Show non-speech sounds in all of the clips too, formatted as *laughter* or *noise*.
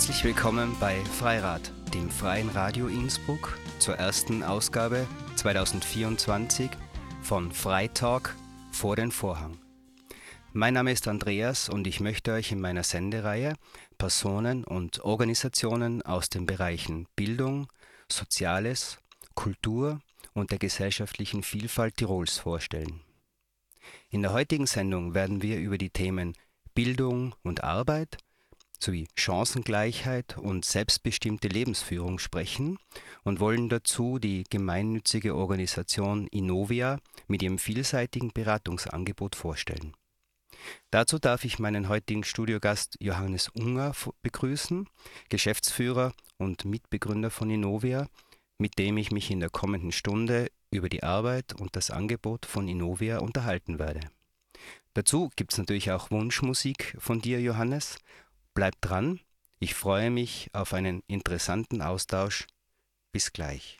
Herzlich willkommen bei Freirad, dem freien Radio Innsbruck, zur ersten Ausgabe 2024 von Freitalk vor den Vorhang. Mein Name ist Andreas und ich möchte euch in meiner Sendereihe Personen und Organisationen aus den Bereichen Bildung, Soziales, Kultur und der gesellschaftlichen Vielfalt Tirols vorstellen. In der heutigen Sendung werden wir über die Themen Bildung und Arbeit sowie Chancengleichheit und selbstbestimmte Lebensführung sprechen und wollen dazu die gemeinnützige Organisation Innovia mit ihrem vielseitigen Beratungsangebot vorstellen. Dazu darf ich meinen heutigen Studiogast Johannes Unger begrüßen, Geschäftsführer und Mitbegründer von Innovia, mit dem ich mich in der kommenden Stunde über die Arbeit und das Angebot von Innovia unterhalten werde. Dazu gibt es natürlich auch Wunschmusik von dir, Johannes. Bleib dran, ich freue mich auf einen interessanten Austausch. Bis gleich.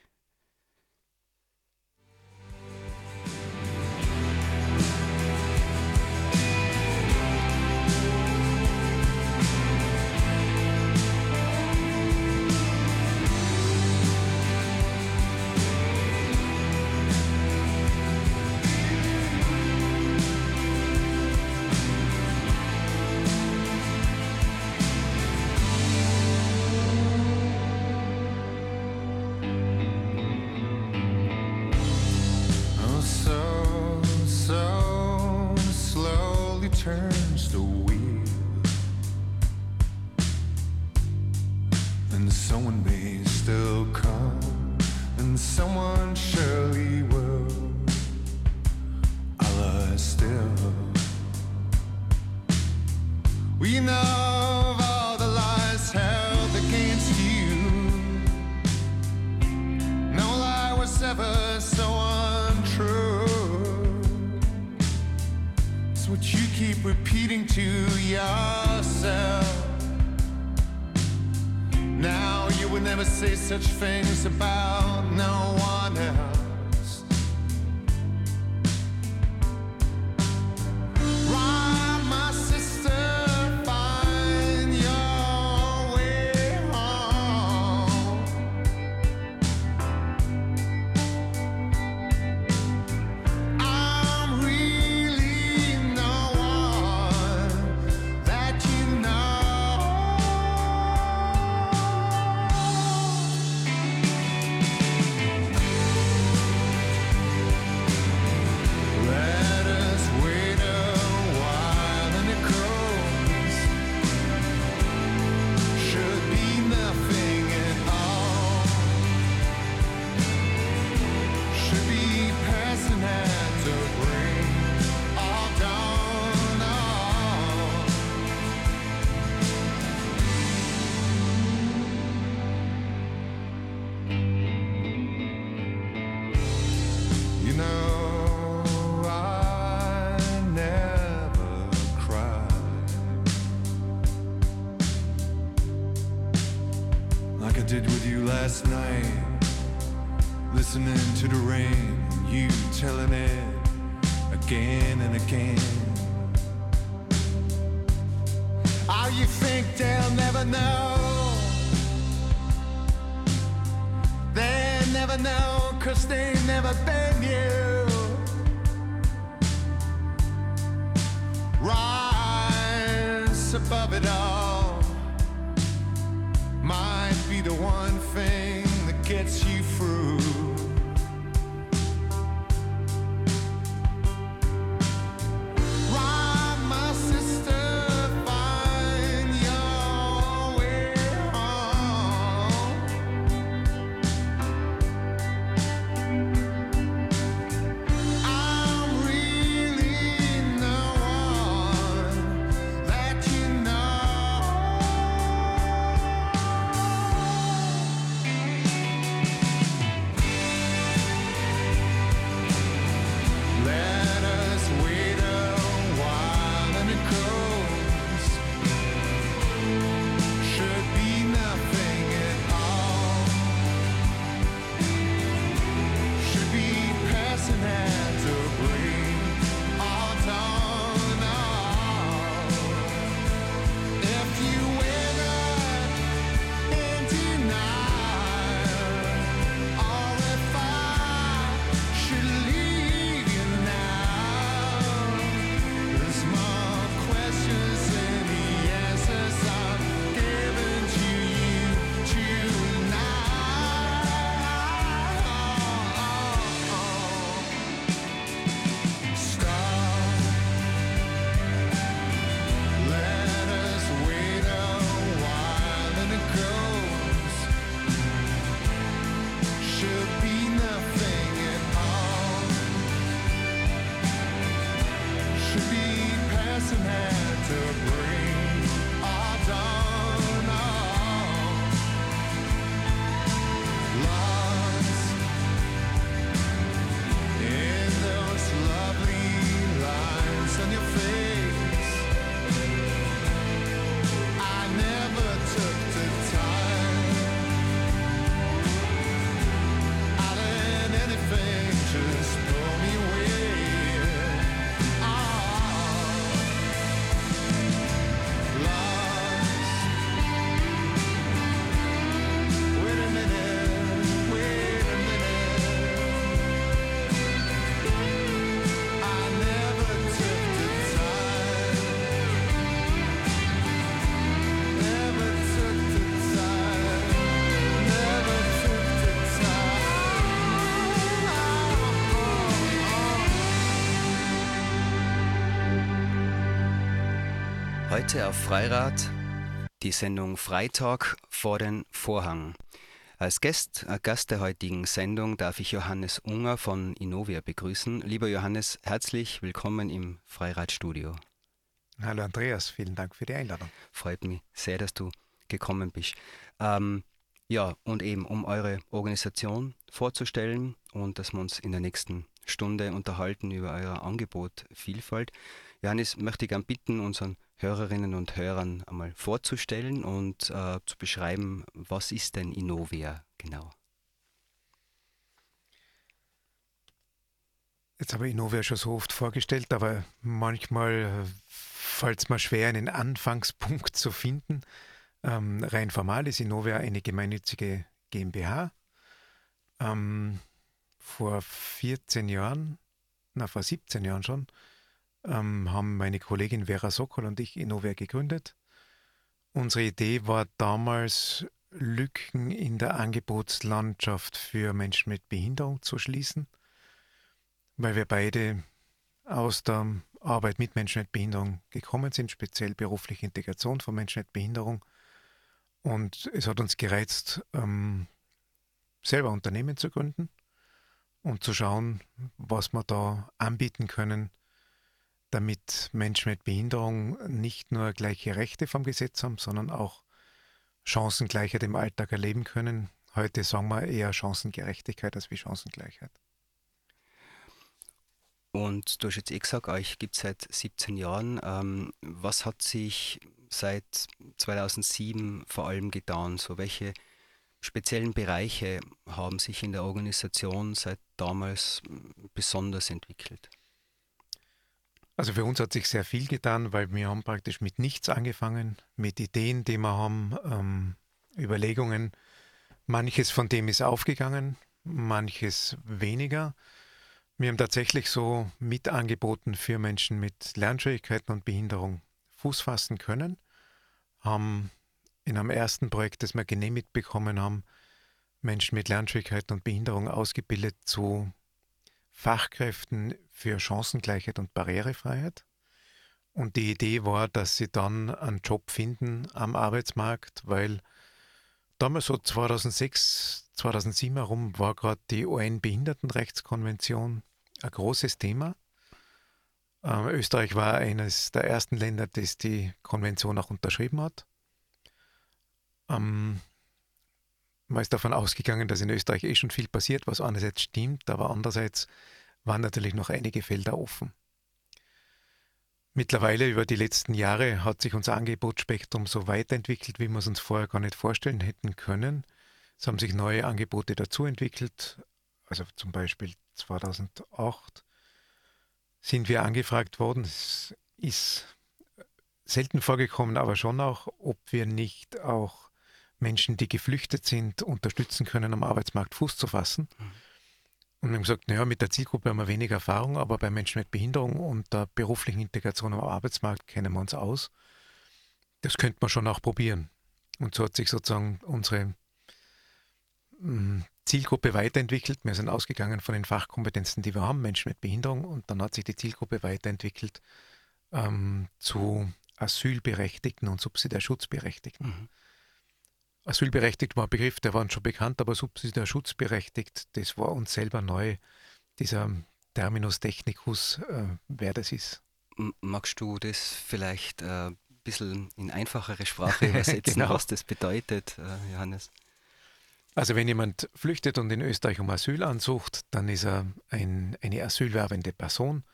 Heute auf Freirad die Sendung Freitag vor den Vorhang. Als Gast, äh, Gast der heutigen Sendung darf ich Johannes Unger von Innovia begrüßen. Lieber Johannes, herzlich willkommen im Freiradstudio. Hallo Andreas, vielen Dank für die Einladung. Freut mich sehr, dass du gekommen bist. Ähm, ja, und eben um eure Organisation vorzustellen und dass wir uns in der nächsten Stunde unterhalten über euer Angebot Vielfalt. Johannes, möchte ich gerne bitten, unseren Hörerinnen und Hörern einmal vorzustellen und äh, zu beschreiben, was ist denn Innovia genau? Jetzt habe ich Innovia schon so oft vorgestellt, aber manchmal äh, fällt es mir schwer, einen Anfangspunkt zu finden. Ähm, rein formal ist Innovia eine gemeinnützige GmbH. Ähm, vor 14 Jahren, na vor 17 Jahren schon, ähm, haben meine Kollegin Vera Sokol und ich Innovia gegründet. Unsere Idee war damals, Lücken in der Angebotslandschaft für Menschen mit Behinderung zu schließen, weil wir beide aus der Arbeit mit Menschen mit Behinderung gekommen sind, speziell berufliche Integration von Menschen mit Behinderung. Und es hat uns gereizt, ähm, selber Unternehmen zu gründen und zu schauen, was wir da anbieten können, damit Menschen mit Behinderung nicht nur gleiche Rechte vom Gesetz haben, sondern auch Chancengleichheit im Alltag erleben können. Heute sagen wir eher Chancengerechtigkeit als wie Chancengleichheit. Und du hast jetzt eh gesagt, euch gibt es seit 17 Jahren. Ähm, was hat sich seit 2007 vor allem getan? So welche speziellen Bereiche haben sich in der Organisation seit damals besonders entwickelt? Also für uns hat sich sehr viel getan, weil wir haben praktisch mit nichts angefangen, mit Ideen, die wir haben, ähm, Überlegungen. Manches von dem ist aufgegangen, manches weniger. Wir haben tatsächlich so Mitangeboten für Menschen mit Lernschwierigkeiten und Behinderung Fuß fassen können, haben in einem ersten Projekt, das wir genehmigt bekommen haben, Menschen mit Lernschwierigkeiten und Behinderung ausgebildet zu Fachkräften für Chancengleichheit und Barrierefreiheit. Und die Idee war, dass sie dann einen Job finden am Arbeitsmarkt, weil damals so 2006, 2007 herum war gerade die UN-Behindertenrechtskonvention ein großes Thema. Ähm, Österreich war eines der ersten Länder, das die Konvention auch unterschrieben hat. Ähm, man ist davon ausgegangen, dass in Österreich eh schon viel passiert, was einerseits stimmt, aber andererseits waren natürlich noch einige Felder offen. Mittlerweile über die letzten Jahre hat sich unser Angebotsspektrum so weiterentwickelt, wie wir es uns vorher gar nicht vorstellen hätten können. Es haben sich neue Angebote dazu entwickelt. Also zum Beispiel 2008 sind wir angefragt worden. Es ist selten vorgekommen, aber schon auch, ob wir nicht auch Menschen, die geflüchtet sind, unterstützen können, am Arbeitsmarkt Fuß zu fassen. Mhm. Und haben gesagt, naja, mit der Zielgruppe haben wir wenig Erfahrung, aber bei Menschen mit Behinderung und der beruflichen Integration am Arbeitsmarkt kennen wir uns aus. Das könnte man schon auch probieren. Und so hat sich sozusagen unsere hm, Zielgruppe weiterentwickelt. Wir sind ausgegangen von den Fachkompetenzen, die wir haben, Menschen mit Behinderung, und dann hat sich die Zielgruppe weiterentwickelt ähm, zu Asylberechtigten und Subsidiarschutzberechtigten. Mhm. Asylberechtigt war ein Begriff, der war uns schon bekannt, aber subsidiär schutzberechtigt, das war uns selber neu, dieser Terminus technicus, äh, wer das ist. Magst du das vielleicht äh, ein bisschen in einfachere Sprache *laughs* übersetzen, genau. was das bedeutet, äh, Johannes? Also wenn jemand flüchtet und in Österreich um Asyl ansucht, dann ist er ein, eine asylwerbende Person.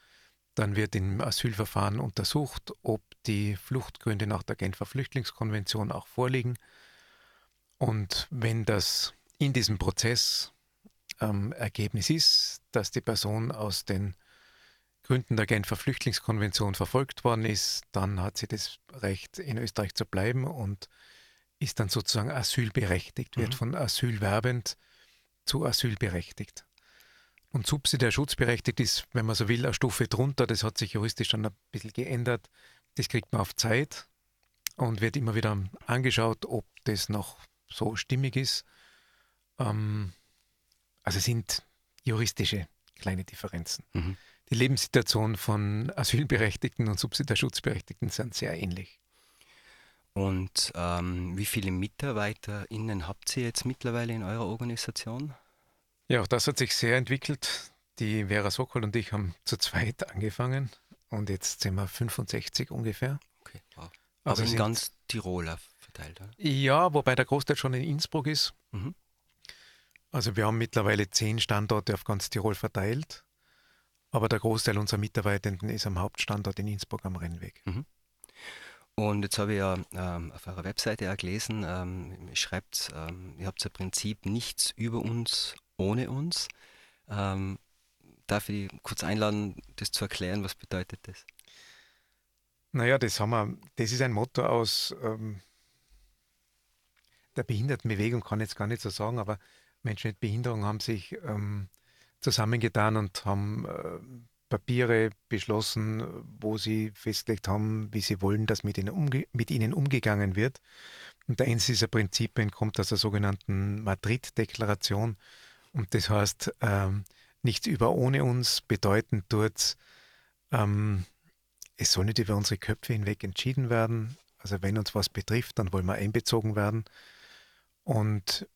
Dann wird im Asylverfahren untersucht, ob die Fluchtgründe nach der Genfer Flüchtlingskonvention auch vorliegen. Und wenn das in diesem Prozess ähm, Ergebnis ist, dass die Person aus den Gründen der Genfer Flüchtlingskonvention verfolgt worden ist, dann hat sie das Recht, in Österreich zu bleiben und ist dann sozusagen asylberechtigt, wird mhm. von asylwerbend zu asylberechtigt. Und subsidiär schutzberechtigt ist, wenn man so will, eine Stufe drunter. Das hat sich juristisch schon ein bisschen geändert. Das kriegt man auf Zeit und wird immer wieder angeschaut, ob das noch so stimmig ist. Ähm, also sind juristische kleine Differenzen. Mhm. Die Lebenssituation von Asylberechtigten und Subsidiarschutzberechtigten sind sehr ähnlich. Und ähm, wie viele MitarbeiterInnen habt ihr jetzt mittlerweile in eurer Organisation? Ja, auch das hat sich sehr entwickelt. Die Vera Sokol und ich haben zu zweit angefangen und jetzt sind wir 65 ungefähr. Okay, wow. Also in ganz Tirol verteilt, oder? Ja, wobei der Großteil schon in Innsbruck ist. Mhm. Also wir haben mittlerweile zehn Standorte auf ganz Tirol verteilt, aber der Großteil unserer Mitarbeitenden ist am Hauptstandort in Innsbruck am Rennweg. Mhm. Und jetzt habe ich ja ähm, auf eurer Webseite auch gelesen, ähm, ihr schreibt, ähm, ihr habt im Prinzip nichts über uns ohne uns. Ähm, darf ich kurz einladen, das zu erklären, was bedeutet das? Naja, das haben wir, das ist ein Motto aus ähm, der Behindertenbewegung, kann ich jetzt gar nicht so sagen, aber Menschen mit Behinderung haben sich ähm, zusammengetan und haben äh, Papiere beschlossen, wo sie festgelegt haben, wie sie wollen, dass mit ihnen, mit ihnen umgegangen wird. Und eins dieser Prinzipien kommt aus der sogenannten Madrid-Deklaration. Und das heißt, ähm, nichts über ohne uns bedeuten tut, ähm, es soll nicht über unsere Köpfe hinweg entschieden werden. Also wenn uns was betrifft, dann wollen wir einbezogen werden. Und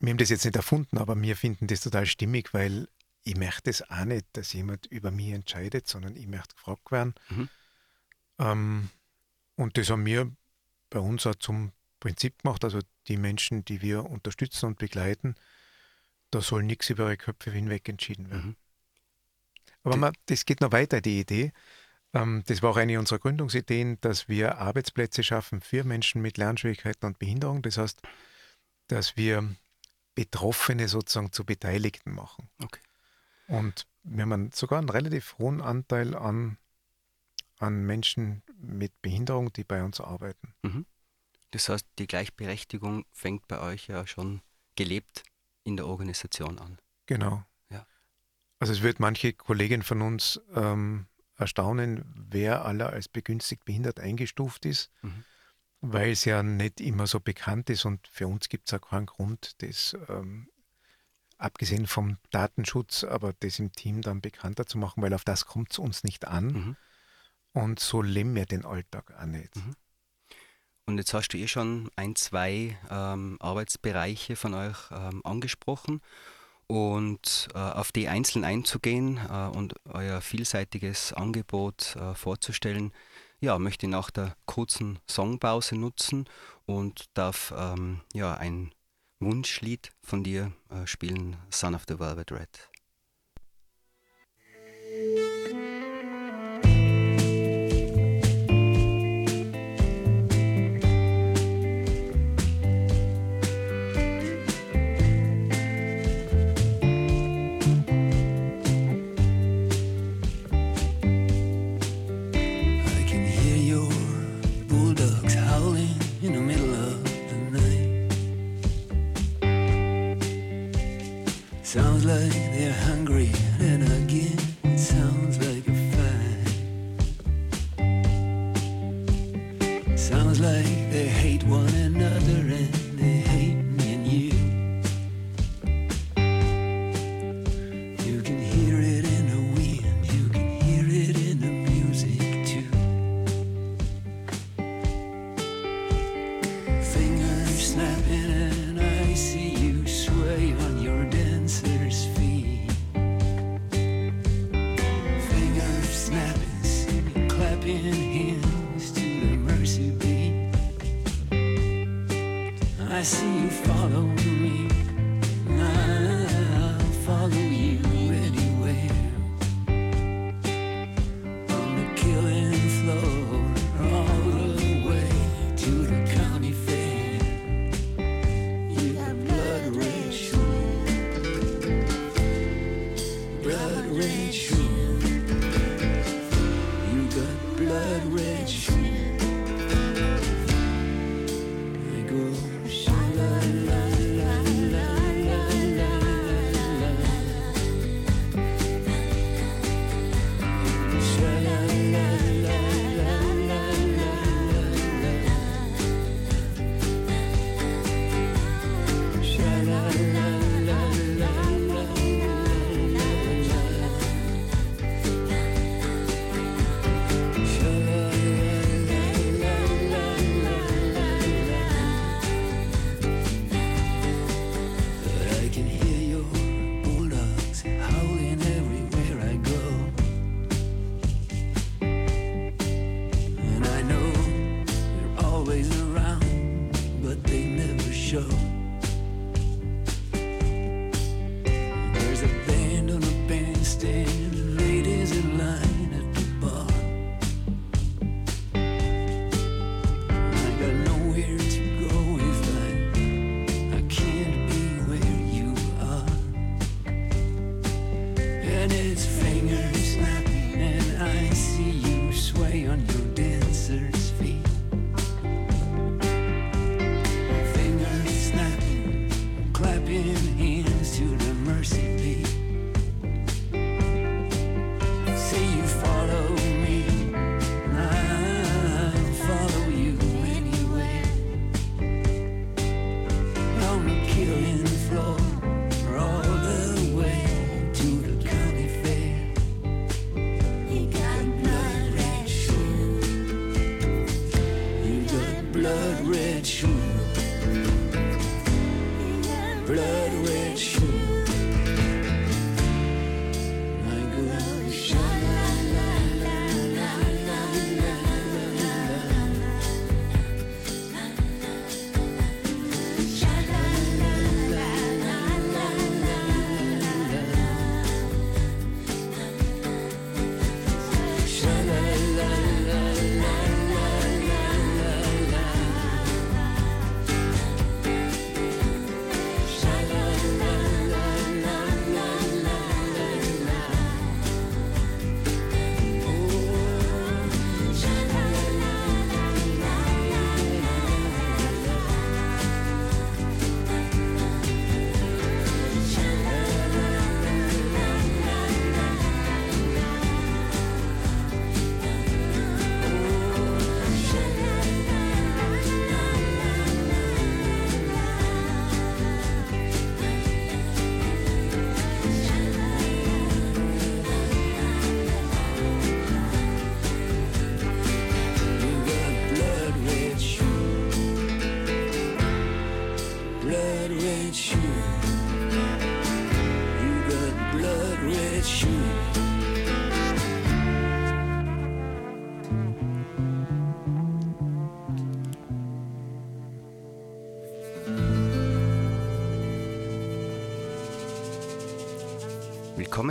wir haben das jetzt nicht erfunden, aber wir finden das total stimmig, weil ich möchte es auch nicht, dass jemand über mich entscheidet, sondern ich möchte gefragt werden. Mhm. Ähm, und das haben wir bei uns auch zum Prinzip gemacht. Also die Menschen, die wir unterstützen und begleiten, da soll nichts über ihre Köpfe hinweg entschieden werden. Mhm. Aber man, das geht noch weiter, die Idee. Ähm, das war auch eine unserer Gründungsideen, dass wir Arbeitsplätze schaffen für Menschen mit Lernschwierigkeiten und Behinderung. Das heißt, dass wir Betroffene sozusagen zu Beteiligten machen. Okay. Und wir haben sogar einen relativ hohen Anteil an, an Menschen mit Behinderung, die bei uns arbeiten. Mhm. Das heißt, die Gleichberechtigung fängt bei euch ja schon gelebt in der Organisation an. Genau. Ja. Also es wird manche Kolleginnen von uns ähm, erstaunen, wer aller als begünstigt behindert eingestuft ist, mhm. Weil es ja nicht immer so bekannt ist und für uns gibt es auch keinen Grund, das ähm, abgesehen vom Datenschutz, aber das im Team dann bekannter zu machen, weil auf das kommt es uns nicht an. Mhm. Und so leben wir den Alltag auch nicht. Mhm. Und jetzt hast du eh schon ein, zwei ähm, Arbeitsbereiche von euch ähm, angesprochen. Und äh, auf die einzeln einzugehen äh, und euer vielseitiges Angebot äh, vorzustellen, ja, möchte nach der kurzen Songpause nutzen und darf ähm, ja, ein Wunschlied von dir äh, spielen, Son of the Velvet Red.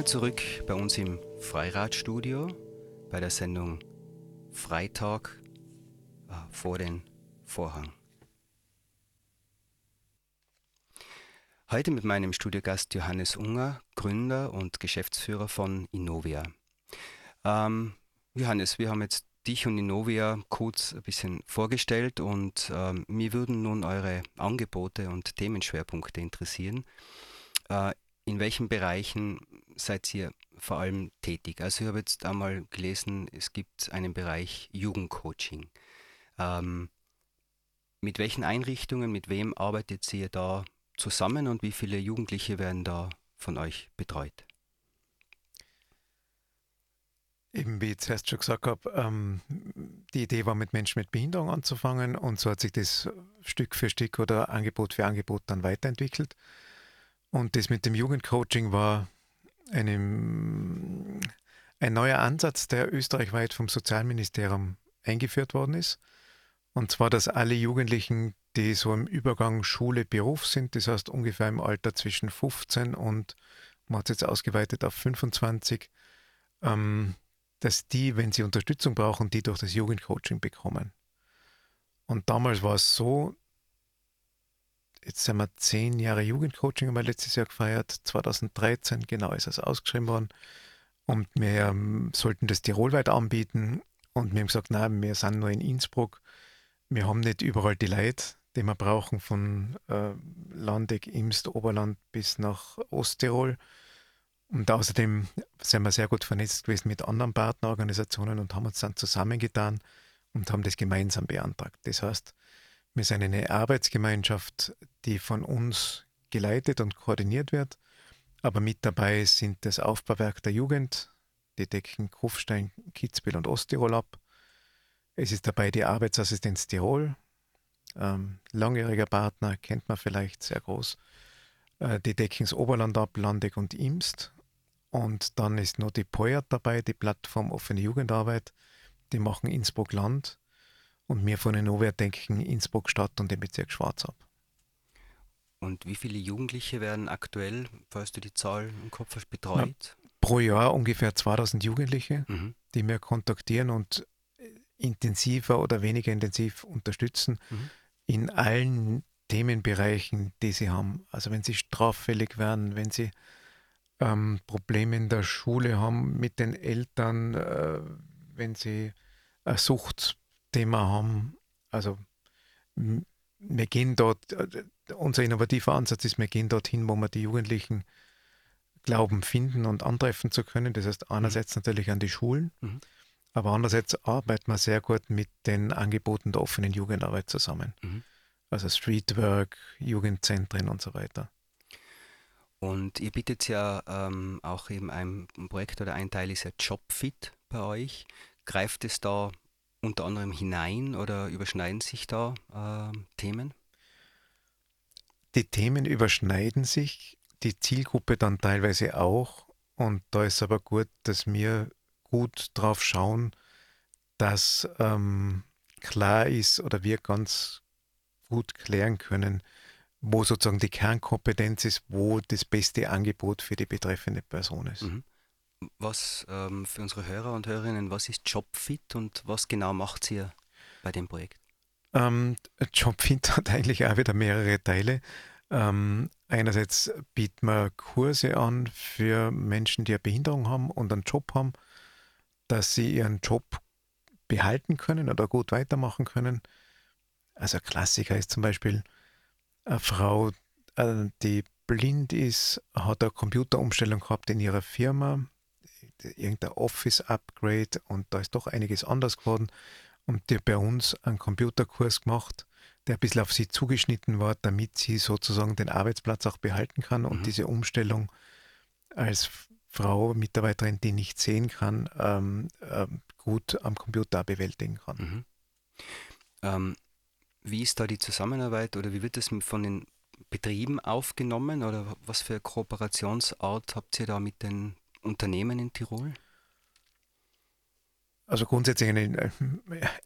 Willkommen zurück bei uns im Freiradstudio bei der Sendung Freitag äh, vor den Vorhang. Heute mit meinem Studiogast Johannes Unger, Gründer und Geschäftsführer von Innovia. Ähm, Johannes, wir haben jetzt dich und Innovia kurz ein bisschen vorgestellt und ähm, mir würden nun eure Angebote und Themenschwerpunkte interessieren. Äh, in welchen Bereichen seid ihr vor allem tätig? Also ich habe jetzt einmal gelesen, es gibt einen Bereich Jugendcoaching. Ähm, mit welchen Einrichtungen, mit wem arbeitet ihr da zusammen und wie viele Jugendliche werden da von euch betreut? Eben wie ich zuerst schon gesagt habe, ähm, die Idee war, mit Menschen mit Behinderung anzufangen und so hat sich das Stück für Stück oder Angebot für Angebot dann weiterentwickelt. Und das mit dem Jugendcoaching war eine, ein neuer Ansatz, der österreichweit vom Sozialministerium eingeführt worden ist. Und zwar, dass alle Jugendlichen, die so im Übergang Schule-Beruf sind, das heißt ungefähr im Alter zwischen 15 und, man hat es jetzt ausgeweitet auf 25, ähm, dass die, wenn sie Unterstützung brauchen, die durch das Jugendcoaching bekommen. Und damals war es so, jetzt sind wir zehn Jahre Jugendcoaching, haben wir letztes Jahr gefeiert, 2013 genau ist es ausgeschrieben worden. Und wir ähm, sollten das tirolweit anbieten. Und wir haben gesagt, nein, wir sind nur in Innsbruck. Wir haben nicht überall die Leute, die wir brauchen, von äh, Landeck, Imst, Oberland bis nach Osttirol. Und außerdem sind wir sehr gut vernetzt gewesen mit anderen Partnerorganisationen und haben uns dann zusammengetan und haben das gemeinsam beantragt. Das heißt, wir sind eine Arbeitsgemeinschaft, die von uns geleitet und koordiniert wird. Aber mit dabei sind das Aufbauwerk der Jugend, die decken Kufstein, Kitzbühel und Osttirol ab. Es ist dabei die Arbeitsassistenz Tirol, ähm, langjähriger Partner, kennt man vielleicht sehr groß. Äh, die decken das Oberland ab, Landeck und Imst. Und dann ist noch die POIAT dabei, die Plattform Offene Jugendarbeit. Die machen Innsbruck Land und wir von Innovia denken Innsbruck Stadt und den Bezirk Schwarzab. Und wie viele Jugendliche werden aktuell, falls du die Zahl im Kopf hast, betreut? Pro Jahr ungefähr 2000 Jugendliche, Mhm. die wir kontaktieren und intensiver oder weniger intensiv unterstützen Mhm. in allen Themenbereichen, die sie haben. Also wenn sie straffällig werden, wenn sie ähm, Probleme in der Schule haben mit den Eltern, äh, wenn sie ein Suchtthema haben. Also wir gehen dort, äh, unser innovativer Ansatz ist, wir gehen dorthin, wo wir die Jugendlichen glauben, finden und antreffen zu können. Das heißt einerseits natürlich an die Schulen, Mhm. aber andererseits arbeiten wir sehr gut mit den Angeboten der offenen Jugendarbeit zusammen. Mhm. Also Streetwork, Jugendzentren und so weiter. Und ihr bietet ja ähm, auch eben ein Projekt oder ein Teil ist ja Jobfit bei euch. Greift es da unter anderem hinein oder überschneiden sich da ähm, Themen? Die Themen überschneiden sich, die Zielgruppe dann teilweise auch. Und da ist aber gut, dass wir gut drauf schauen, dass ähm, klar ist oder wir ganz gut klären können, wo sozusagen die Kernkompetenz ist, wo das beste Angebot für die betreffende Person ist. Mhm. Was ähm, für unsere Hörer und Hörerinnen, was ist Jobfit und was genau macht ihr bei dem Projekt? Ähm, Jobfit hat eigentlich auch wieder mehrere Teile. Ähm, einerseits bieten wir Kurse an für Menschen, die eine Behinderung haben und einen Job haben, dass sie ihren Job behalten können oder gut weitermachen können. Also ein Klassiker ist zum Beispiel eine Frau, äh, die blind ist, hat eine Computerumstellung gehabt in ihrer Firma, irgendein Office-Upgrade und da ist doch einiges anders geworden und die hat bei uns einen Computerkurs gemacht, der ein bisschen auf sie zugeschnitten war, damit sie sozusagen den Arbeitsplatz auch behalten kann und Mhm. diese Umstellung als Frau, Mitarbeiterin, die nicht sehen kann, ähm, ähm, gut am Computer bewältigen kann. Mhm. Ähm, wie ist da die Zusammenarbeit oder wie wird das von den Betrieben aufgenommen oder was für eine Kooperationsart habt ihr da mit den Unternehmen in Tirol? Also grundsätzlich eine,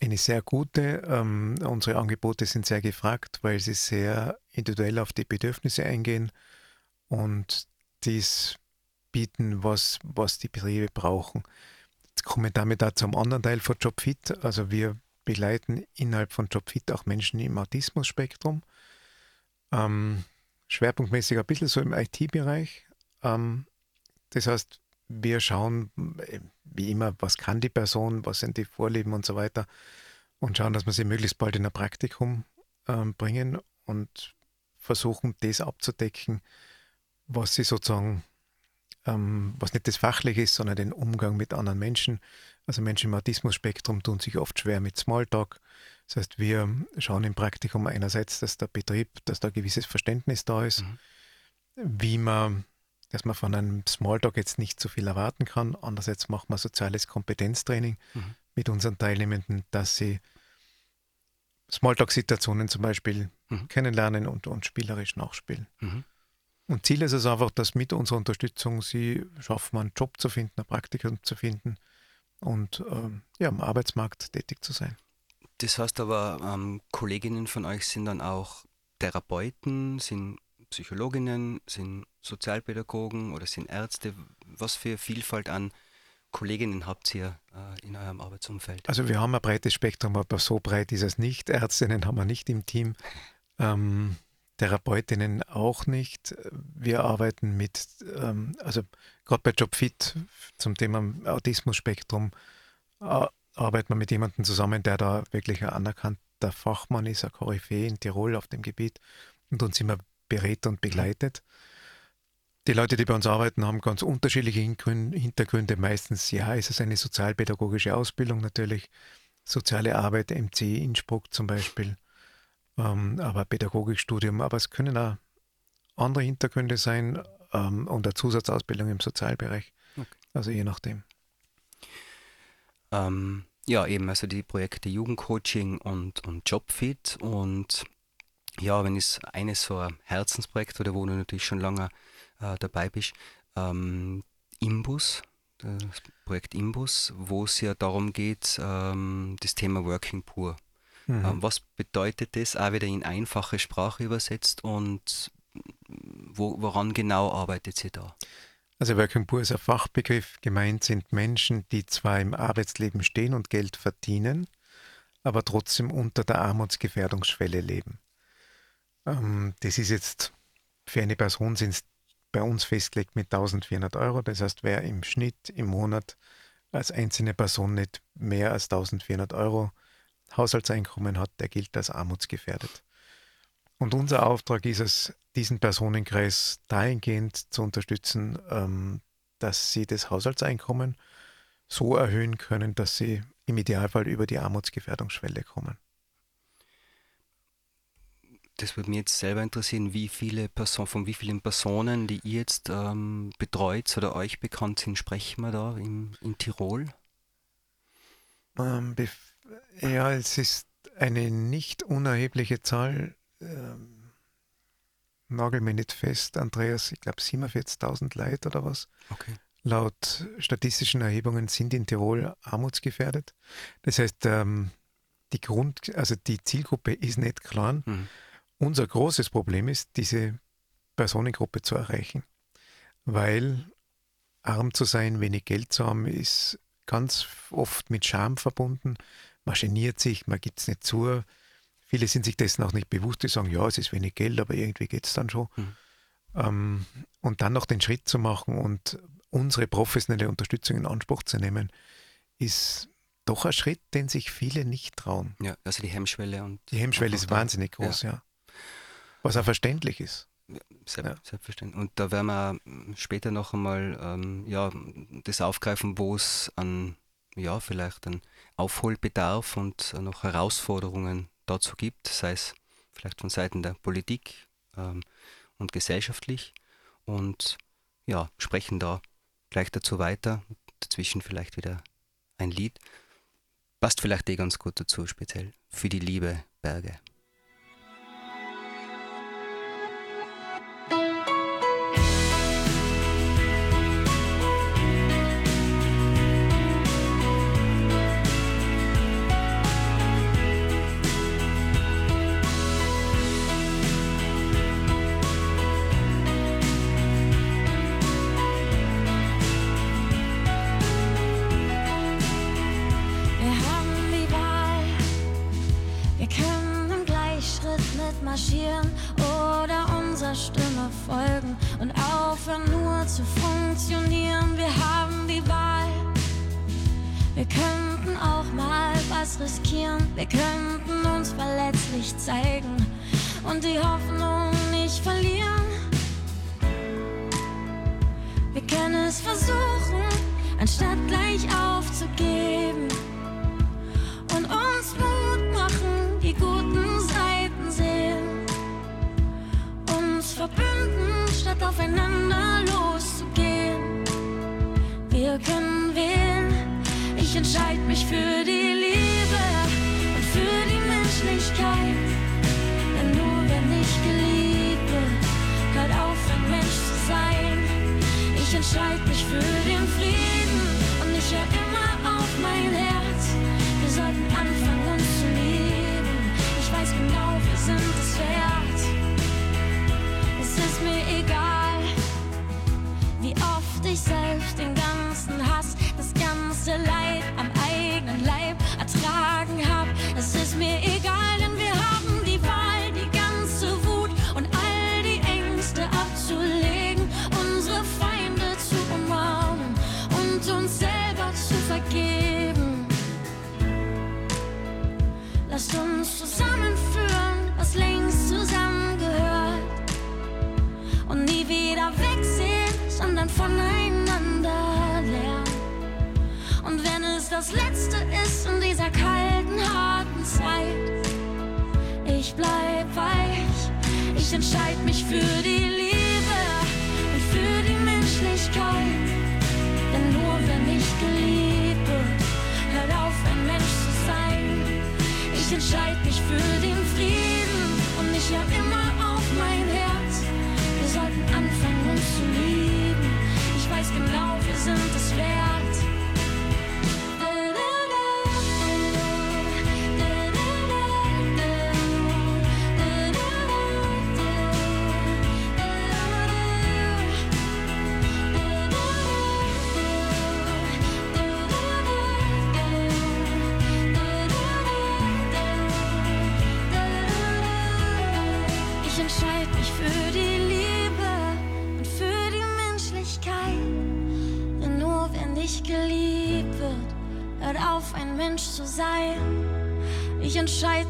eine sehr gute. Ähm, unsere Angebote sind sehr gefragt, weil sie sehr individuell auf die Bedürfnisse eingehen und dies bieten, was, was die Betriebe brauchen. Jetzt komme ich damit auch zum anderen Teil von JobFit. Also wir begleiten innerhalb von JobFit auch Menschen im Autismus-Spektrum. Ähm, schwerpunktmäßig ein bisschen so im IT-Bereich. Ähm, das heißt, wir schauen, äh, wie immer, was kann die Person, was sind die Vorlieben und so weiter und schauen, dass wir sie möglichst bald in ein Praktikum ähm, bringen und versuchen, das abzudecken, was sie sozusagen, ähm, was nicht das Fachliche ist, sondern den Umgang mit anderen Menschen. Also Menschen im Autismus-Spektrum tun sich oft schwer mit Smalltalk. Das heißt, wir schauen im Praktikum einerseits, dass der Betrieb, dass da ein gewisses Verständnis da ist, Mhm. wie man dass man von einem Smalltalk jetzt nicht so viel erwarten kann. Andererseits machen wir soziales Kompetenztraining Mhm. mit unseren Teilnehmenden, dass sie Smalltalk-Situationen zum Beispiel Mhm. kennenlernen und, und spielerisch nachspielen. Mhm. Und Ziel ist es einfach, dass mit unserer Unterstützung sie schaffen, einen Job zu finden, ein Praktikum zu finden und ähm, ja, am Arbeitsmarkt tätig zu sein. Das heißt aber, ähm, Kolleginnen von euch sind dann auch Therapeuten, sind Psychologinnen, sind Sozialpädagogen oder sind Ärzte. Was für Vielfalt an Kolleginnen habt ihr äh, in eurem Arbeitsumfeld? Also wir haben ein breites Spektrum, aber so breit ist es nicht. Ärztinnen haben wir nicht im Team, ähm, Therapeutinnen auch nicht. Wir arbeiten mit, ähm, also gerade bei JobFit zum Thema Autismus-Spektrum äh, arbeiten wir mit jemandem zusammen, der da wirklich ein anerkannter Fachmann ist, ein Koryphäe in Tirol auf dem Gebiet und uns immer berät und begleitet. Die Leute, die bei uns arbeiten, haben ganz unterschiedliche Hintergründe. Meistens, ja, ist es eine sozialpädagogische Ausbildung natürlich, soziale Arbeit, MC Innsbruck zum Beispiel, ähm, aber Pädagogikstudium. Aber es können auch andere Hintergründe sein ähm, und eine Zusatzausbildung im Sozialbereich. Okay. Also je nachdem. Ähm, ja, eben, also die Projekte Jugendcoaching und, und Jobfit. Und ja, wenn es eines so ein Herzensprojekt oder wo du natürlich schon lange äh, dabei bist, ähm, Imbus, das Projekt Imbus, wo es ja darum geht, ähm, das Thema Working Poor. Mhm. Ähm, was bedeutet das, auch wieder in einfache Sprache übersetzt und wo, woran genau arbeitet ihr da? Also Working Poor ist ein Fachbegriff. Gemeint sind Menschen, die zwar im Arbeitsleben stehen und Geld verdienen, aber trotzdem unter der Armutsgefährdungsschwelle leben. Ähm, das ist jetzt für eine Person sind es bei uns festgelegt mit 1400 Euro. Das heißt, wer im Schnitt im Monat als einzelne Person nicht mehr als 1400 Euro Haushaltseinkommen hat, der gilt als armutsgefährdet. Und unser Auftrag ist es, diesen Personenkreis dahingehend zu unterstützen, ähm, dass sie das Haushaltseinkommen so erhöhen können, dass sie im Idealfall über die Armutsgefährdungsschwelle kommen. Das würde mich jetzt selber interessieren, wie viele Personen, von wie vielen Personen, die ihr jetzt ähm, betreut oder euch bekannt sind, sprechen wir da in, in Tirol? Ähm, ja, es ist eine nicht unerhebliche Zahl. Ähm, nagel mir nicht fest, Andreas, ich glaube 47.000 Leute oder was. Okay. Laut statistischen Erhebungen sind in Tirol armutsgefährdet. Das heißt, ähm, die Grund, also die Zielgruppe ist nicht klar. Mhm. Unser großes Problem ist, diese Personengruppe zu erreichen, weil arm zu sein, wenig Geld zu haben, ist ganz oft mit Scham verbunden. Man geniert sich, man gibt es nicht zu. Viele sind sich dessen auch nicht bewusst, die sagen, ja, es ist wenig Geld, aber irgendwie geht es dann schon. Mhm. Ähm, und dann noch den Schritt zu machen und unsere professionelle Unterstützung in Anspruch zu nehmen, ist doch ein Schritt, den sich viele nicht trauen. Ja, also die Hemmschwelle und. Die Hemmschwelle ist wahnsinnig groß, ja. Was auch verständlich ist. Selbst, Ja. Selbstverständlich. Und da werden wir später noch einmal ähm, ja, das aufgreifen, wo es an, ja, vielleicht einen Aufholbedarf und noch Herausforderungen dazu gibt, sei es vielleicht von Seiten der Politik ähm, und gesellschaftlich. Und ja, sprechen da gleich dazu weiter. Dazwischen vielleicht wieder ein Lied. Passt vielleicht eh ganz gut dazu, speziell für die Liebe Berge. Riskieren. Wir könnten uns verletzlich zeigen und die Hoffnung nicht verlieren. Wir können es versuchen, anstatt gleich aufzugeben und uns Mut machen, die guten Seiten sehen. Uns verbünden, statt aufeinander loszugehen. Wir können wählen, ich entscheide mich für die Liebe Menschlichkeit. Denn nur wenn ich geliebt wird, hört auf, ein Mensch zu sein. Ich entscheide mich für den Frieden und ich höre immer auf mein Herz. Wir sollten anfangen, uns zu lieben. Ich weiß genau, wir sind es wert. Zusammenführen, was längst zusammengehört und nie wieder wegsehen, sondern voneinander lernen. Und wenn es das Letzte ist in dieser kalten, harten Zeit, ich bleib weich, ich entscheide mich für die Liebe und für die Menschlichkeit. Denn nur wenn ich geliebt Ich entscheide mich für den Frieden und ich hör immer auf mein Herz. Wir sollten anfangen, uns zu lieben. Ich weiß genau, wir sind es wert.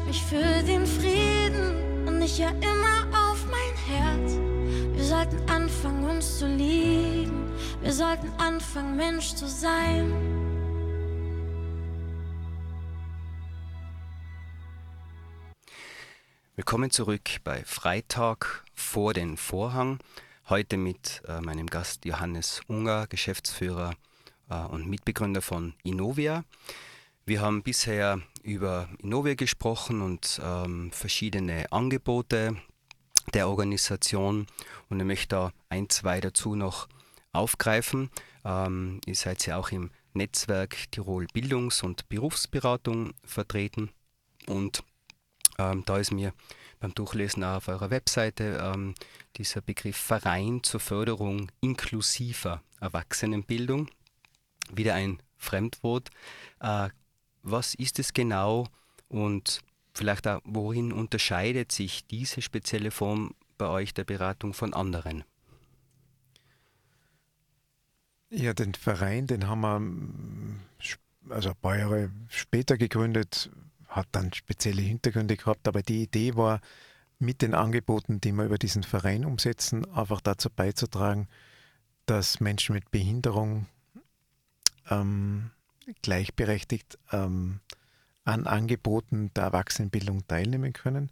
Mich für den Frieden und ich höre immer auf mein Herz. Wir sollten anfangen, uns zu lieben. Wir sollten anfangen, Mensch zu sein. Willkommen zurück bei Freitag vor den Vorhang. Heute mit äh, meinem Gast Johannes Unger, Geschäftsführer äh, und Mitbegründer von Innovia. Wir haben bisher über Innovia gesprochen und ähm, verschiedene Angebote der Organisation und ich möchte da ein, zwei dazu noch aufgreifen. Ähm, ihr seid ja auch im Netzwerk Tirol Bildungs- und Berufsberatung vertreten und ähm, da ist mir beim Durchlesen auf eurer Webseite ähm, dieser Begriff Verein zur Förderung inklusiver Erwachsenenbildung, wieder ein Fremdwort. Äh, was ist es genau und vielleicht auch, worin unterscheidet sich diese spezielle Form bei euch der Beratung von anderen? Ja, den Verein, den haben wir sp- also ein paar Jahre später gegründet, hat dann spezielle Hintergründe gehabt, aber die Idee war, mit den Angeboten, die wir über diesen Verein umsetzen, einfach dazu beizutragen, dass Menschen mit Behinderung ähm, gleichberechtigt ähm, an Angeboten der Erwachsenenbildung teilnehmen können.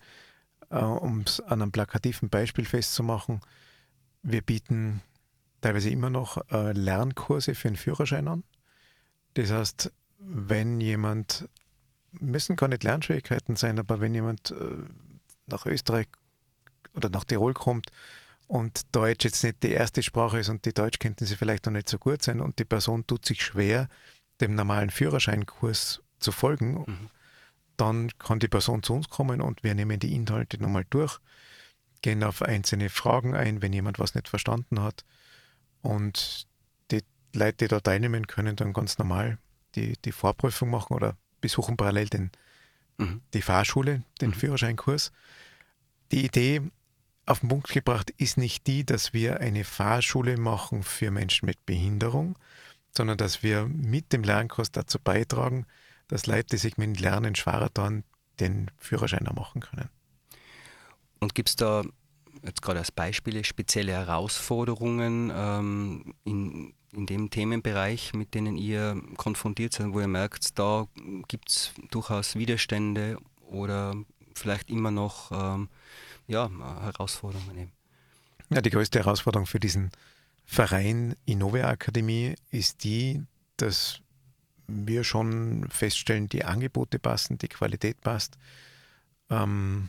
Äh, um es an einem plakativen Beispiel festzumachen, wir bieten teilweise immer noch äh, Lernkurse für einen Führerschein an. Das heißt, wenn jemand, müssen gar nicht Lernschwierigkeiten sein, aber wenn jemand äh, nach Österreich oder nach Tirol kommt und Deutsch jetzt nicht die erste Sprache ist und die Deutschkenntnisse vielleicht noch nicht so gut sind und die Person tut sich schwer, dem normalen Führerscheinkurs zu folgen, Mhm. dann kann die Person zu uns kommen und wir nehmen die Inhalte nochmal durch, gehen auf einzelne Fragen ein, wenn jemand was nicht verstanden hat. Und die Leute, die da teilnehmen, können dann ganz normal die, die Vorprüfung machen oder besuchen parallel den, Mhm. die Fahrschule, den Mhm. Führerscheinkurs. Die Idee auf den Punkt gebracht ist nicht die, dass wir eine Fahrschule machen für Menschen mit Behinderung, sondern dass wir mit dem Lernkurs dazu beitragen, dass Leute, die sich mit dem Lernen schwerer tun, den Führerschein auch machen können. Und gibt es da jetzt gerade als Beispiele spezielle Herausforderungen ähm, in, in dem Themenbereich, mit denen ihr konfrontiert seid, wo ihr merkt, da gibt es durchaus Widerstände oder vielleicht immer noch ähm, ja, Herausforderungen eben? Ja, die größte Herausforderung für diesen Verein Innovia Akademie ist die, dass wir schon feststellen, die Angebote passen, die Qualität passt. Ähm,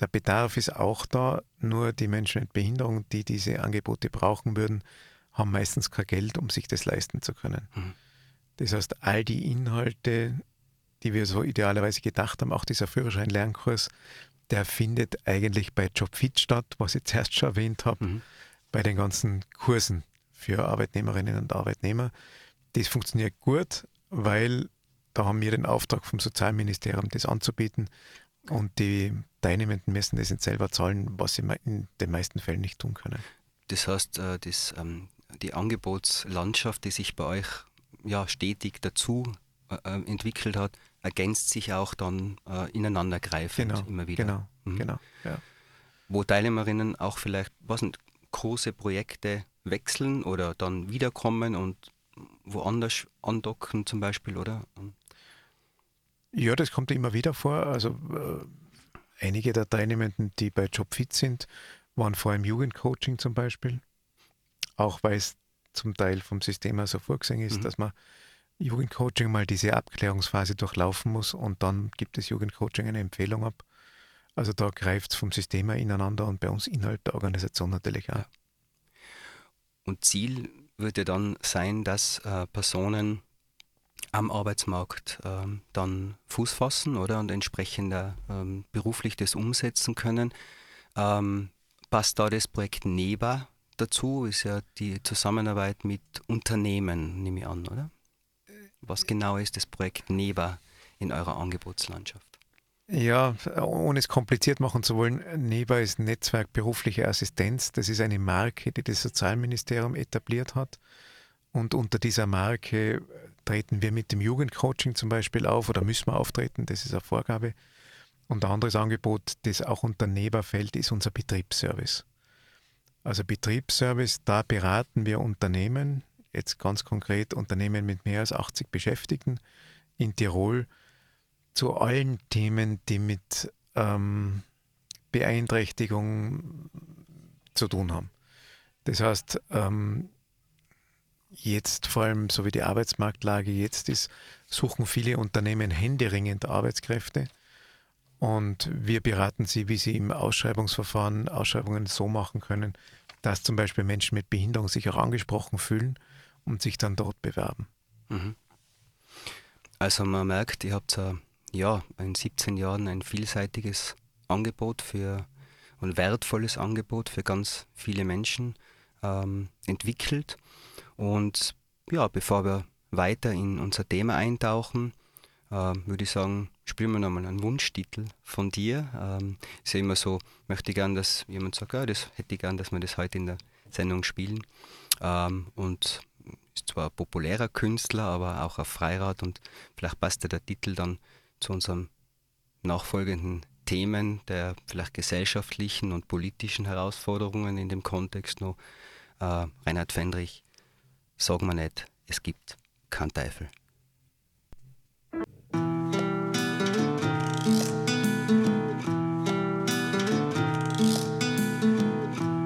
der Bedarf ist auch da, nur die Menschen mit Behinderung, die diese Angebote brauchen würden, haben meistens kein Geld, um sich das leisten zu können. Mhm. Das heißt, all die Inhalte, die wir so idealerweise gedacht haben, auch dieser Führerschein-Lernkurs, der findet eigentlich bei JobFit statt, was ich *laughs* zuerst schon erwähnt habe Mhm. Bei den ganzen Kursen für Arbeitnehmerinnen und Arbeitnehmer. Das funktioniert gut, weil da haben wir den Auftrag vom Sozialministerium, das anzubieten. Und die Teilnehmenden müssen das nicht selber zahlen, was sie in den meisten Fällen nicht tun können. Das heißt, äh, das, ähm, die Angebotslandschaft, die sich bei euch ja, stetig dazu äh, äh, entwickelt hat, ergänzt sich auch dann ineinandergreifend Genau, immer wieder. genau, Mhm. genau. Ja. Wo Teilnehmerinnen auch vielleicht, was sind große Projekte wechseln oder dann wiederkommen und woanders andocken zum Beispiel, oder? ja, das kommt immer wieder vor. Also äh, einige der Teilnehmenden, die bei JobFit sind, waren vor im Jugendcoaching zum Beispiel. Auch weil es zum Teil vom System her so vorgesehen ist, Mhm. dass man Jugendcoaching mal diese Abklärungsphase durchlaufen muss und dann gibt es Jugendcoaching eine Empfehlung ab. Also da greift es vom System her ineinander und bei uns innerhalb der Organisation natürlich auch. Ja. Und Ziel wird ja dann sein, dass äh, Personen am Arbeitsmarkt ähm, dann Fuß fassen oder und entsprechend äh, ähm, beruflich das umsetzen können. Ähm, passt da das Projekt NEBA dazu? Ist ja die Zusammenarbeit mit Unternehmen, nehme ich an, oder? Was genau ist das Projekt NEBA in eurer Angebotslandschaft? Ja, ohne es kompliziert machen zu wollen, NEBA ist Netzwerk berufliche Assistenz. Das ist eine Marke, die das Sozialministerium etabliert hat. Und unter dieser Marke treten wir mit dem Jugendcoaching zum Beispiel auf oder müssen wir auftreten, das ist eine Vorgabe. Und ein anderes Angebot, das auch unter NEBA fällt, ist unser Betriebsservice. Also Betriebsservice, da beraten wir Unternehmen, jetzt ganz konkret Unternehmen mit mehr als 80 Beschäftigten in Tirol, zu allen Themen, die mit ähm, Beeinträchtigung zu tun haben. Das heißt, ähm, jetzt vor allem, so wie die Arbeitsmarktlage jetzt ist, suchen viele Unternehmen händeringend Arbeitskräfte. Und wir beraten sie, wie sie im Ausschreibungsverfahren Ausschreibungen so machen können, dass zum Beispiel Menschen mit Behinderung sich auch angesprochen fühlen und sich dann dort bewerben. Mhm. Also man merkt, ihr habt ja in 17 Jahren ein vielseitiges Angebot für ein wertvolles Angebot für ganz viele Menschen ähm, entwickelt. Und ja, bevor wir weiter in unser Thema eintauchen, äh, würde ich sagen, spielen wir nochmal einen Wunschtitel von dir. Ähm, ist ja immer so, möchte ich gern, dass jemand sagt, ja, das hätte ich gern, dass wir das heute in der Sendung spielen. Ähm, und ist zwar ein populärer Künstler, aber auch ein Freirad und vielleicht passt ja der Titel dann zu unseren nachfolgenden Themen der vielleicht gesellschaftlichen und politischen Herausforderungen in dem Kontext noch. Äh, Reinhard Fendrich, sag mal nicht, es gibt keinen Teufel.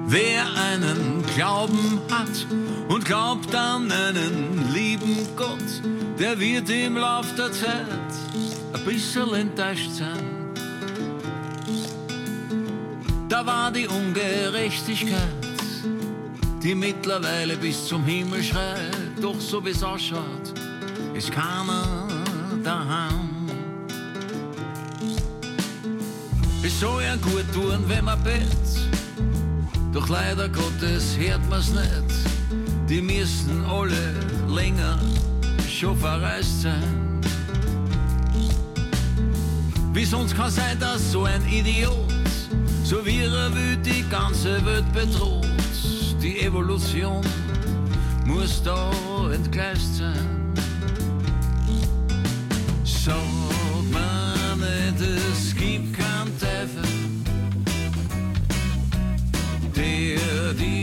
Wer einen Glauben hat und glaubt an einen lieben Gott, der wird im Lauf der Zeit bisschen enttäuscht sein. Da war die Ungerechtigkeit, die mittlerweile bis zum Himmel schreit, doch so wie es ausschaut, ist keiner daheim. Es soll ja gut tun, wenn man bettet doch leider Gottes hört man's nicht. Die müssen alle länger schon verreist sein. Wie sonst kann sein, dass so ein Idiot, so wie er will, die ganze Welt bedroht. Die Evolution muss da entgleist sein. Sag mir nicht, es gibt keinen Teufel der die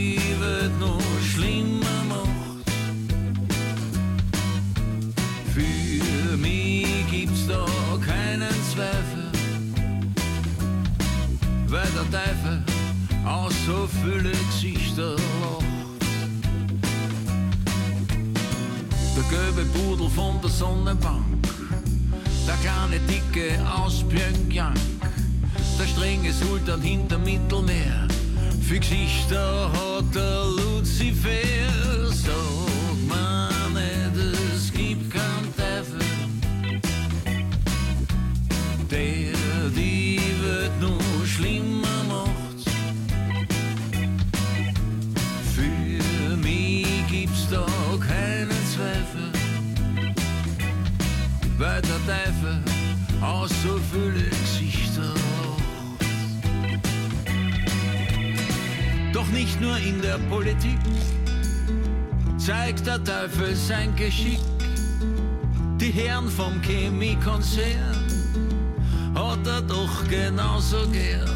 Chemiekonzern hat er doch genauso gern.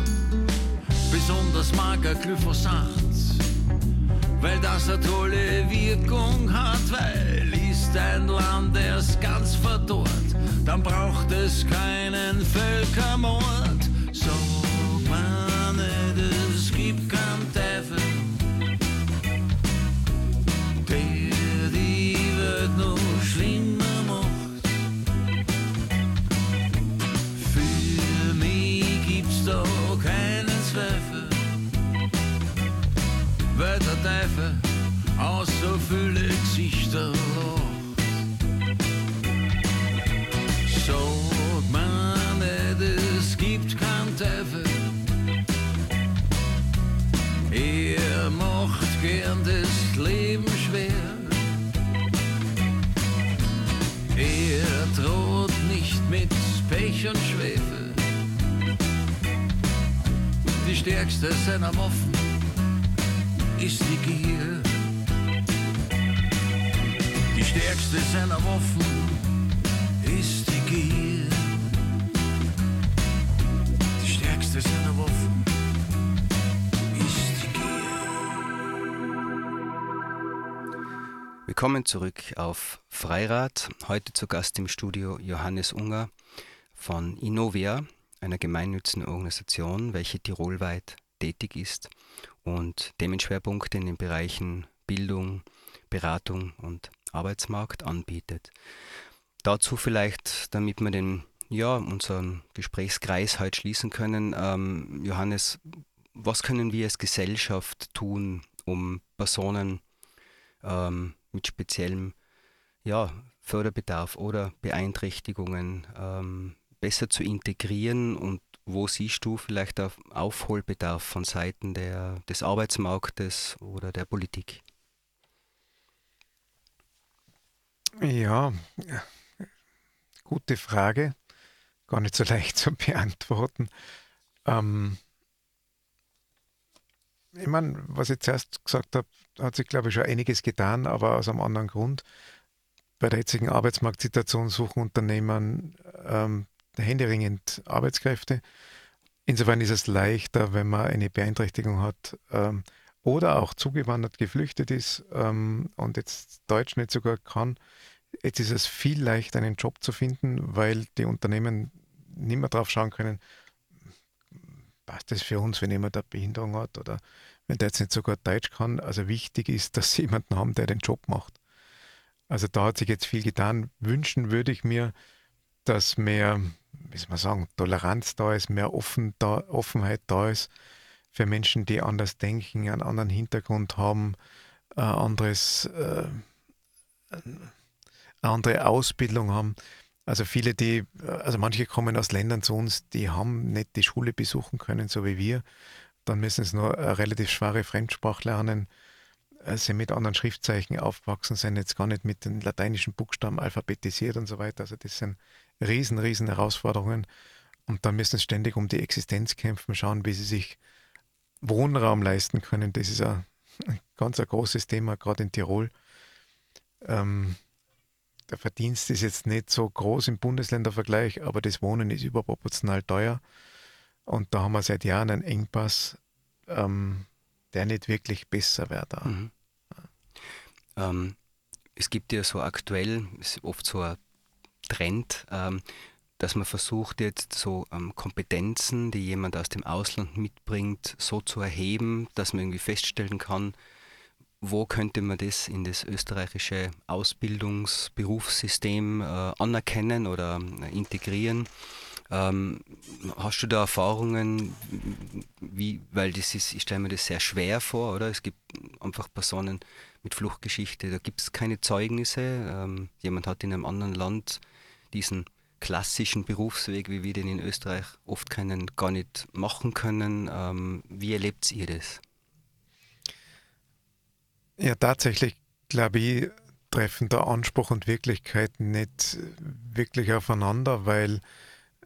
Besonders mag er Glyphosat, weil das eine tolle Wirkung hat, weil ist ein Land erst ganz verdorrt, dann braucht es keinen Völkermord. Stärkste seiner Waffen ist die Gier. Die stärkste seiner Waffen ist die Gier. Die stärkste seiner Waffen ist die Gier. Willkommen zurück auf Freirad. Heute zu Gast im Studio Johannes Unger von Innovia, einer gemeinnützigen Organisation, welche tirolweit tätig ist und Themenschwerpunkte in den Bereichen Bildung, Beratung und Arbeitsmarkt anbietet. Dazu vielleicht, damit wir den, ja, unseren Gesprächskreis heute schließen können, ähm, Johannes, was können wir als Gesellschaft tun, um Personen ähm, mit speziellem ja, Förderbedarf oder Beeinträchtigungen ähm, besser zu integrieren und wo siehst du vielleicht auf Aufholbedarf von Seiten der, des Arbeitsmarktes oder der Politik? Ja, gute Frage. Gar nicht so leicht zu beantworten. Ähm, ich meine, was ich zuerst gesagt habe, hat sich, glaube ich, schon einiges getan, aber aus einem anderen Grund. Bei der jetzigen Arbeitsmarktsituation suchen Unternehmen ähm, händeringend Arbeitskräfte. Insofern ist es leichter, wenn man eine Beeinträchtigung hat ähm, oder auch zugewandert geflüchtet ist ähm, und jetzt Deutsch nicht sogar kann. Jetzt ist es viel leichter, einen Job zu finden, weil die Unternehmen nicht mehr drauf schauen können, passt das für uns, wenn jemand eine Behinderung hat oder wenn der jetzt nicht sogar Deutsch kann. Also wichtig ist, dass sie *laughs* jemanden haben, der den Job macht. Also da hat sich jetzt viel getan. Wünschen würde ich mir, dass mehr, wie soll man sagen, Toleranz da ist, mehr Offen da, Offenheit da ist für Menschen, die anders denken, einen anderen Hintergrund haben, ein anderes, äh, eine andere Ausbildung haben. Also viele, die, also manche kommen aus Ländern zu uns, die haben nicht die Schule besuchen können, so wie wir. Dann müssen sie nur eine relativ schwere Fremdsprache lernen, äh, sind mit anderen Schriftzeichen aufgewachsen, sind jetzt gar nicht mit den lateinischen Buchstaben alphabetisiert und so weiter. Also das sind riesen, riesen Herausforderungen. Und dann müssen sie ständig um die Existenz kämpfen, schauen, wie sie sich Wohnraum leisten können. Das ist ein ganz ein großes Thema, gerade in Tirol. Ähm, der Verdienst ist jetzt nicht so groß im Bundesländervergleich, aber das Wohnen ist überproportional teuer. Und da haben wir seit Jahren einen Engpass, ähm, der nicht wirklich besser wäre da. Mhm. Ähm, es gibt ja so aktuell, ist oft so ein Trend, ähm, dass man versucht jetzt so ähm, Kompetenzen, die jemand aus dem Ausland mitbringt, so zu erheben, dass man irgendwie feststellen kann, wo könnte man das in das österreichische Ausbildungsberufssystem äh, anerkennen oder äh, integrieren. Ähm, hast du da Erfahrungen, wie, weil das ist, ich stelle mir das sehr schwer vor, oder? Es gibt einfach Personen mit Fluchtgeschichte, da gibt es keine Zeugnisse. Ähm, jemand hat in einem anderen Land diesen klassischen Berufsweg, wie wir den in Österreich oft kennen, gar nicht machen können. Ähm, wie erlebt ihr das? Ja, tatsächlich, glaube ich, treffen da Anspruch und Wirklichkeit nicht wirklich aufeinander, weil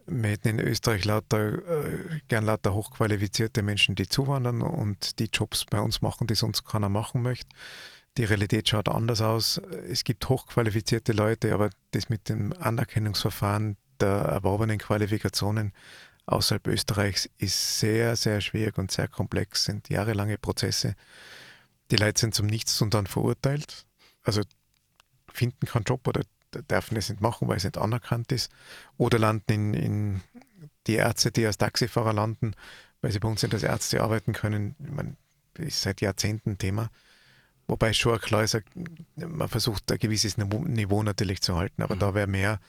wir hätten in Österreich lauter, äh, gern lauter hochqualifizierte Menschen, die zuwandern und die Jobs bei uns machen, die sonst keiner machen möchte. Die Realität schaut anders aus. Es gibt hochqualifizierte Leute, aber das mit dem Anerkennungsverfahren der erworbenen Qualifikationen außerhalb Österreichs ist sehr, sehr schwierig und sehr komplex, sind jahrelange Prozesse. Die Leute sind zum Nichts und dann verurteilt. Also finden keinen Job oder dürfen es nicht machen, weil es nicht anerkannt ist. Oder landen in, in die Ärzte, die als Taxifahrer landen, weil sie bei uns nicht als Ärzte arbeiten können. Ich meine, das ist seit Jahrzehnten Thema. Wobei schon klar ist, man versucht ein gewisses Niveau natürlich zu halten, aber mhm. da wäre mehr.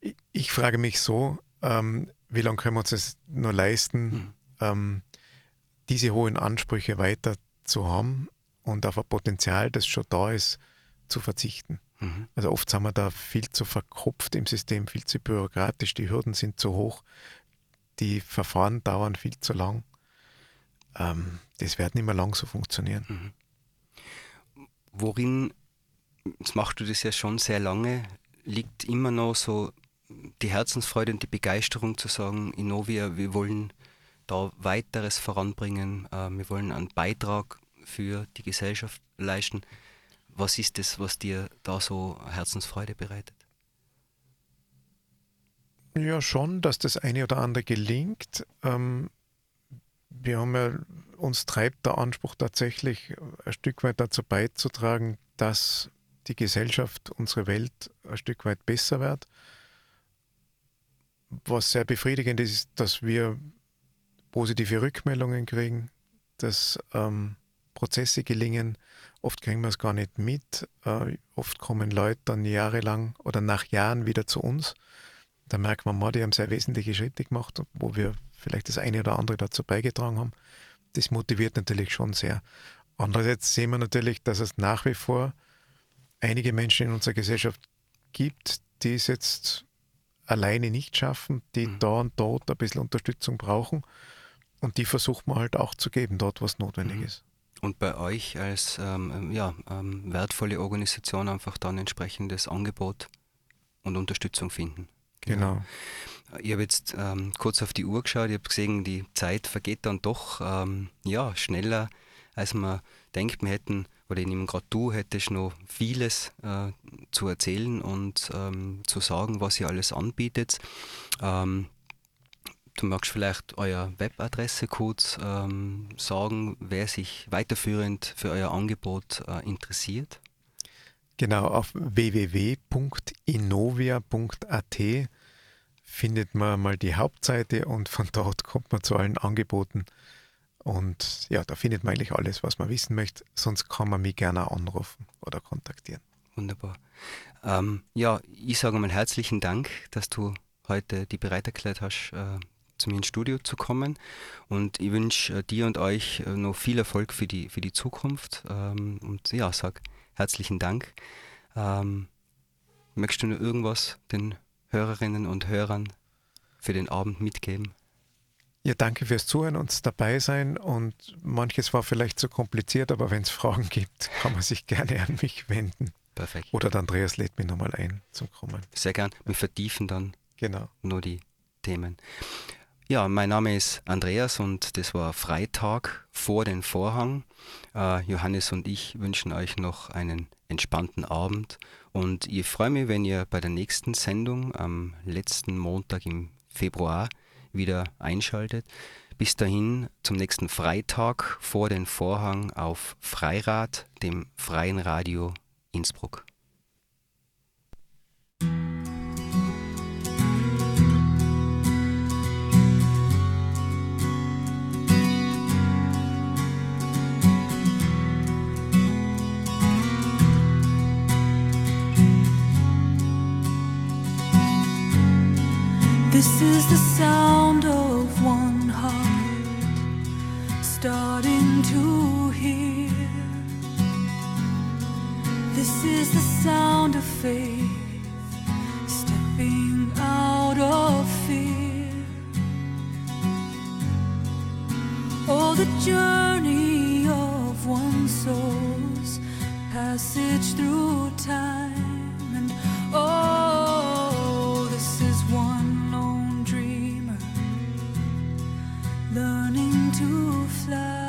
Ich, ich, frage mich so, ähm, wie lange können wir uns das nur leisten, mhm. ähm, diese hohen Ansprüche weiter zu haben und auf ein Potenzial, das schon da ist, zu verzichten. Mhm. Also oft sind wir da viel zu verkopft im System, viel zu bürokratisch, die Hürden sind zu hoch, die Verfahren dauern viel zu lang. Ähm, das wird nicht mehr lang so funktionieren. Worin, jetzt machst du das ja schon sehr lange, liegt immer noch so die Herzensfreude und die Begeisterung zu sagen, Innovia, wir wollen da weiteres voranbringen. Äh, wir wollen einen Beitrag für die Gesellschaft leisten. Was ist das, was dir da so Herzensfreude bereitet? Ja, schon, dass das eine oder andere gelingt. Ähm, wir haben ja, uns treibt der Anspruch tatsächlich ein Stück weit dazu beizutragen, dass die Gesellschaft, unsere Welt ein Stück weit besser wird. Was sehr befriedigend ist, dass wir positive Rückmeldungen kriegen, dass ähm, Prozesse gelingen. Oft kriegen wir es gar nicht mit. Äh, oft kommen Leute dann jahrelang oder nach Jahren wieder zu uns. Da merkt man mal, die haben sehr wesentliche Schritte gemacht, wo wir vielleicht das eine oder andere dazu beigetragen haben. Das motiviert natürlich schon sehr. Andererseits sehen wir natürlich, dass es nach wie vor einige Menschen in unserer Gesellschaft gibt, die es jetzt alleine nicht schaffen, die mhm. da und dort ein bisschen Unterstützung brauchen. Und die versucht man halt auch zu geben, dort, was notwendig mhm. ist. Und bei euch als ähm, ja, ähm, wertvolle Organisation einfach dann entsprechendes Angebot und Unterstützung finden. Genau. genau. Ich habe jetzt ähm, kurz auf die Uhr geschaut, ich habe gesehen, die Zeit vergeht dann doch ähm, ja, schneller, als man denkt. Wir hätten, oder eben gerade du hättest noch vieles äh, zu erzählen und ähm, zu sagen, was ihr alles anbietet. Ähm, du magst vielleicht eure Webadresse kurz ähm, sagen, wer sich weiterführend für euer Angebot äh, interessiert. Genau, auf www.innovia.at findet man mal die Hauptseite und von *laughs* dort kommt man zu allen Angeboten. Und ja, da findet man eigentlich alles, was man wissen möchte. Sonst kann man mich gerne anrufen oder kontaktieren. Wunderbar. Ähm, ja, ich sage mal herzlichen Dank, dass du heute die bereit erklärt hast, äh, zu mir ins Studio zu kommen. Und ich wünsche äh, dir und euch äh, noch viel Erfolg für die, für die Zukunft. Ähm, und ja, sag herzlichen Dank. Ähm, möchtest du noch irgendwas den Hörerinnen und Hörern für den Abend mitgeben? Ja, danke fürs Zuhören und dabei sein. Und manches war vielleicht zu kompliziert, aber wenn es Fragen gibt, kann man sich gerne an mich wenden. Perfekt. Oder der Andreas lädt mich nochmal ein zum Kommen. Sehr gern. Wir vertiefen dann genau. nur die Themen. Ja, mein Name ist Andreas und das war Freitag vor den Vorhang. Äh, Johannes und ich wünschen euch noch einen entspannten Abend und ich freue mich, wenn ihr bei der nächsten Sendung am letzten Montag im Februar wieder einschaltet. Bis dahin zum nächsten Freitag vor den Vorhang auf Freirad, dem freien Radio Innsbruck. This is the sound of one heart starting to hear. This is the sound of faith stepping out of fear. Oh, the journey of one soul's passage through time and oh. love.